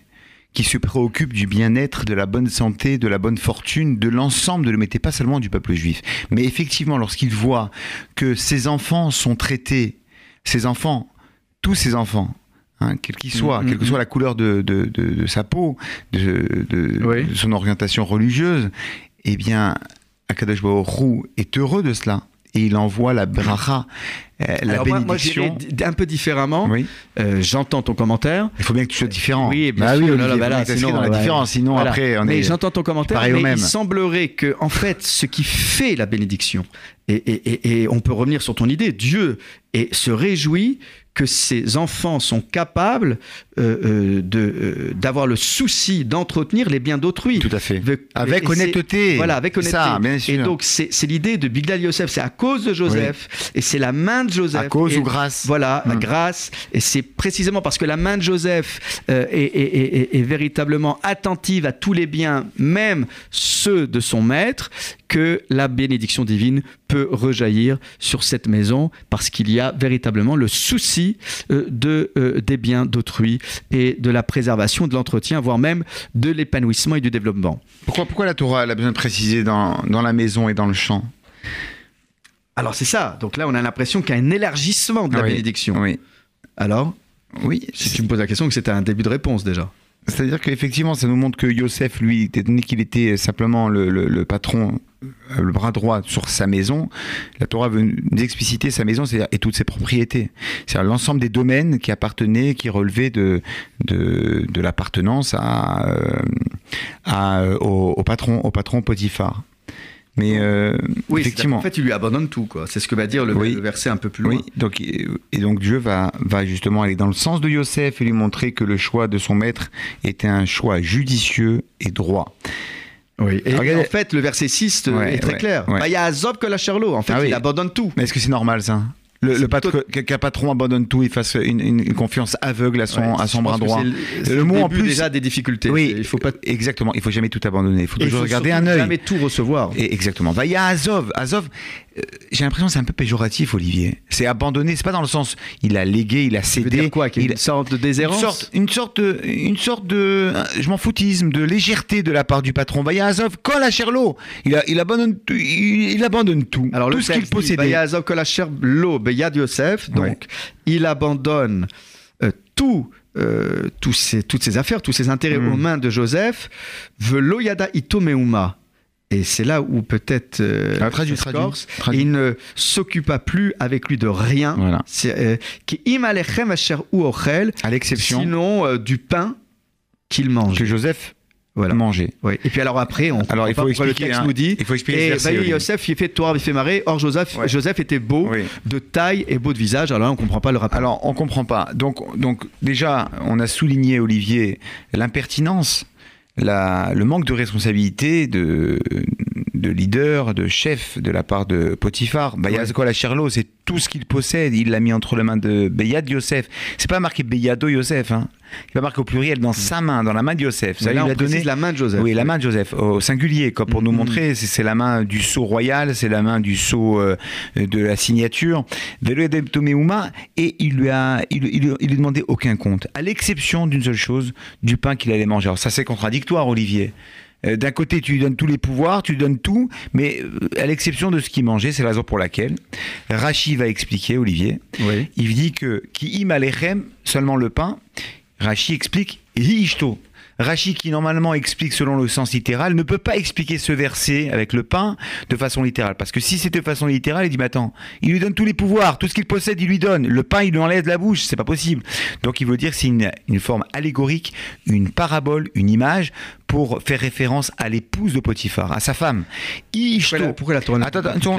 S3: qui se préoccupe du bien-être, de la bonne santé, de la bonne fortune, de l'ensemble de l'humanité, pas seulement du peuple juif. Mais effectivement, lorsqu'il voit que ses enfants sont traités, ses enfants, tous ses enfants, hein, quels qu'ils soient,
S2: Mhm,
S3: quelle que soit la couleur de, de- de- de sa peau,
S2: Oui.
S3: de son orientation religieuse, eh bien, Akadosh Baruch Hu est heureux de cela. Et il envoie la bracha, euh, la
S2: Alors moi, moi,
S3: bénédiction.
S2: un peu différemment.
S3: oui.
S2: Euh, J'entends ton commentaire.
S3: Il faut bien que tu sois différent.
S2: Oui, bien
S3: Bah
S2: sûr.
S3: oui, Olivier,
S2: non, bah là, sinon,
S3: dans la différence. Sinon,
S2: Voilà.
S3: après, on
S2: mais
S3: est.
S2: j'entends ton commentaire, mais
S3: même.
S2: il semblerait que, en fait, ce qui fait la bénédiction, et, et- et- et on peut revenir sur ton idée, Dieu et se réjouit que ses enfants sont capables euh, euh, de, euh, d'avoir le souci d'entretenir les biens d'autrui.
S3: Tout à fait.
S2: Avec,
S3: Avec
S2: et c'est-
S3: honnêteté.
S2: Voilà, avec honnêteté.
S3: Ça, bien sûr.
S2: Et donc, c'est l'idée de Bigdal Yosef, c'est à cause de Joseph, et c'est la main de Joseph.
S3: à cause
S2: et-
S3: ou grâce.
S2: voilà,
S3: Mm.
S2: grâce. Et c'est précisément parce que la main de Joseph euh, est- est- est véritablement attentive à tous les biens, même ceux de son maître, que la bénédiction divine peut rejaillir sur cette maison, parce qu'il y a véritablement le souci euh, de, euh, des biens d'autrui et de la préservation, de l'entretien, voire même de l'épanouissement et du développement.
S3: Pourquoi, pourquoi la Torah elle a besoin de préciser dans, dans la maison et dans le champ?
S2: Alors c'est ça. Donc là, on a l'impression qu'il y a un élargissement de la
S3: Oui.
S2: bénédiction.
S3: Oui.
S2: Alors,
S3: Oui.
S2: si tu me poses la question, que c'était un début de réponse déjà.
S3: C'est-à-dire qu'effectivement, ça nous montre que Yosef, lui, étant donné qu'il était simplement le, le- le patron, le bras droit sur sa maison, la Torah veut nous expliciter sa maison c'est-à-dire- et toutes ses propriétés. C'est-à-dire l'ensemble des domaines qui appartenaient, qui relevaient de, de, de l'appartenance à, euh, à, euh, au, au patron, au patron Potiphar. Mais euh,
S2: Oui,
S3: effectivement.
S2: En fait, il lui abandonne tout, quoi. C'est ce que va dire le,
S3: Oui.
S2: le verset un peu plus loin.
S3: Oui, donc, et et donc Dieu va, va justement aller dans le sens de Yosef et lui montrer que le choix de son maître était un choix judicieux et droit.
S2: Oui. Et
S3: Regardez-
S2: en fait, le verset 6
S3: Ouais,
S2: est très
S3: ouais,
S2: clair.
S3: ouais.
S2: Bah, Il y a Azov que la Charlot. En fait,
S3: Ah oui.
S2: il abandonne tout.
S3: Mais est-ce que c'est normal ça? Le, le patron- Qu'un patron abandonne tout, il fasse une, confiance aveugle à son,
S2: Ouais,
S3: à son bras droit.
S2: c'est
S3: Le mot en plus-
S2: déjà des difficultés.
S3: Oui,
S2: Il faut pas.
S3: exactement. Il faut jamais tout abandonner. Il faut
S2: il
S3: toujours
S2: faut
S3: regarder un œil.
S2: Jamais tout recevoir.
S3: Et exactement. Va, il y a Azov. Azov, euh, j'ai l'impression que c'est un peu péjoratif, Olivier. C'est abandonné. C'est pas dans le sens. Il a légué, il a cédé.
S2: dire quoi Qu'il y a
S3: il-
S2: une sorte de
S3: une
S2: déshérence
S3: sorte, une sorte de, une sorte de, euh, je m'en foutisme, de légèreté de la part du patron. Vaya Azov, colle à Cherlo. Il, a- il abandonne, tout- il, il abandonne tout.
S2: Alors
S3: tout
S2: le
S3: ce qu'il possédait.
S2: Vaya Azov que la chair lo beyad Yosef. Donc,
S3: Ouais.
S2: il abandonne euh, tout. euh, tous toutes ses affaires, tous ses intérêts
S3: Mm.
S2: aux mains de Joseph, velo yada ito meuma. Et c'est là où peut-être euh,
S3: Ah,
S2: corse.
S3: traduis.
S2: il ne s'occupa plus avec lui de rien.
S3: Voilà.
S2: C'est, euh,
S3: À l'exception
S2: sinon euh, du pain qu'il mange.
S3: que Joseph
S2: Voilà.
S3: mangeait.
S2: Ouais. Et puis alors après, on
S3: Alors il faut
S2: pas
S3: expliquer.
S2: le texte
S3: hein,
S2: nous dit.
S3: il faut expliquer ce
S2: Et bah,
S3: Olivier.
S2: Yosef, il fait Torah, il fait marée. Or Joseph,
S3: Ouais.
S2: Joseph était beau,
S3: Oui.
S2: de taille et beau de visage. Alors là, on comprend pas le rapport.
S3: Alors, on comprend pas. Donc, donc déjà, on a souligné, Olivier, l'impertinence, le manque de responsabilité de, de leader, de chef de la part de Potiphar. Bayazko la Cherlo, c'est tout ce qu'il possède. Il l'a mis entre les mains de Beyad Yosef. C'est pas marqué Beyado Yosef. Hein. Il pas marqué au pluriel dans sa main, dans la main de Yosef. Ça lui
S2: on
S3: a donné.
S2: la main de Joseph.
S3: Oui, la main de Joseph, au singulier, quoi, pour nous
S2: Mhm.
S3: montrer, c'est c'est la main du sceau royal, c'est la main du sceau euh, de la signature. Et il lui a, il, il, il lui demandait aucun compte, à l'exception d'une seule chose, du pain qu'il allait manger. Alors ça, c'est contradictoire, Olivier. Euh, D'un côté, tu lui donnes tous les pouvoirs, tu lui donnes tout, mais euh, à l'exception de ce qu'il mangeait, c'est la raison pour laquelle Rachid va expliquer, Olivier,
S2: Oui.
S3: il dit que qui im alechem, seulement le pain, Rachi explique. Rachi, qui normalement explique selon le sens littéral, ne peut pas expliquer ce verset avec le pain de façon littérale. Parce que si c'était de façon littérale, il dit, mais attends, il lui donne tous les pouvoirs, tout ce qu'il possède, il lui donne. Le pain, il lui enlève de la bouche, c'est pas possible. Donc il veut dire c'est une, une forme allégorique, une parabole, une image pour faire référence à l'épouse de Potiphar, à sa femme. Ishto.
S2: Pourquoi la, tourne
S3: Attends, attends,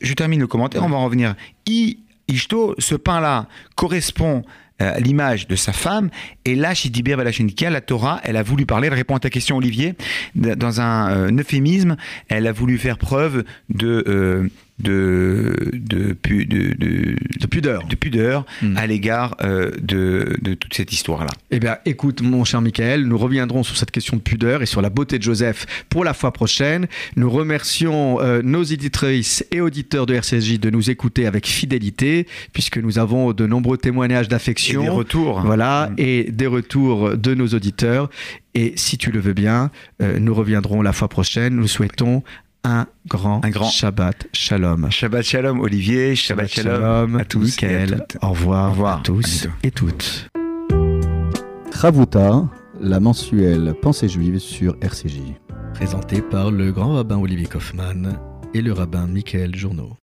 S3: je, termine le commentaire, on va en revenir. I, Ishto, ce pain-là correspond euh, l'image de sa femme, et là, chez Dibir Balachenikia, la Torah, elle a voulu parler, elle répond à ta question, Olivier, dans un euh, euphémisme, elle a voulu faire preuve de, euh, de, de, pu- de, de,
S2: de pudeur.
S3: de pudeur
S2: Hmm.
S3: à l'égard euh, de, de toute cette histoire-là.
S2: Eh bien, écoute, mon cher Michael, nous reviendrons sur cette question de pudeur et sur la beauté de Joseph pour la fois prochaine. Nous remercions euh, nos éditrices et auditeurs de RCSJ de nous écouter avec fidélité, puisque nous avons de nombreux témoignages
S3: Et
S2: d'affection.
S3: des retours.
S2: Voilà,
S3: Mm.
S2: et des retours de nos auditeurs. Et si tu le veux bien, euh, nous reviendrons la fois prochaine. Nous souhaitons un grand,
S3: Un grand-
S2: Shabbat Shalom.
S3: Shabbat Shalom, Olivier, Shabbat, Shalom, à tous et à toutes.
S2: Au revoir,
S3: Au revoir,
S2: à tous
S3: à
S2: et toutes.
S1: Ravuta, la mensuelle Pensée juive sur RCJ.
S2: Présenté par le grand rabbin Olivier Kaufmann et le rabbin Michael Journeau.